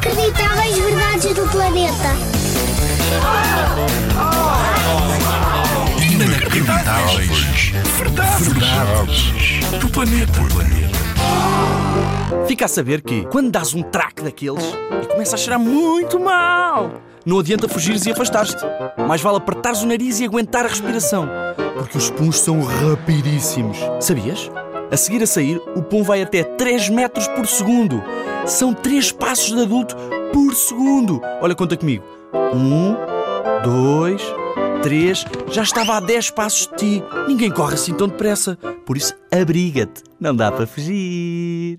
Inacreditáveis verdades do planeta. Inacreditáveis. Verdades. Do planeta. Fica a saber que, quando dás um traque daqueles e começa a cheirar muito mal, não adianta fugires e afastares-te. Mais vale apertares o nariz e aguentar a respiração, porque os puns são rapidíssimos. Sabias? A seguir a sair, o pum vai até 3 metros por segundo. São 3 passos de adulto por segundo. Olha, conta comigo. 1, 2, 3. Já estava a 10 passos de ti. Ninguém corre assim tão depressa. Por isso, abriga-te. Não dá para fugir.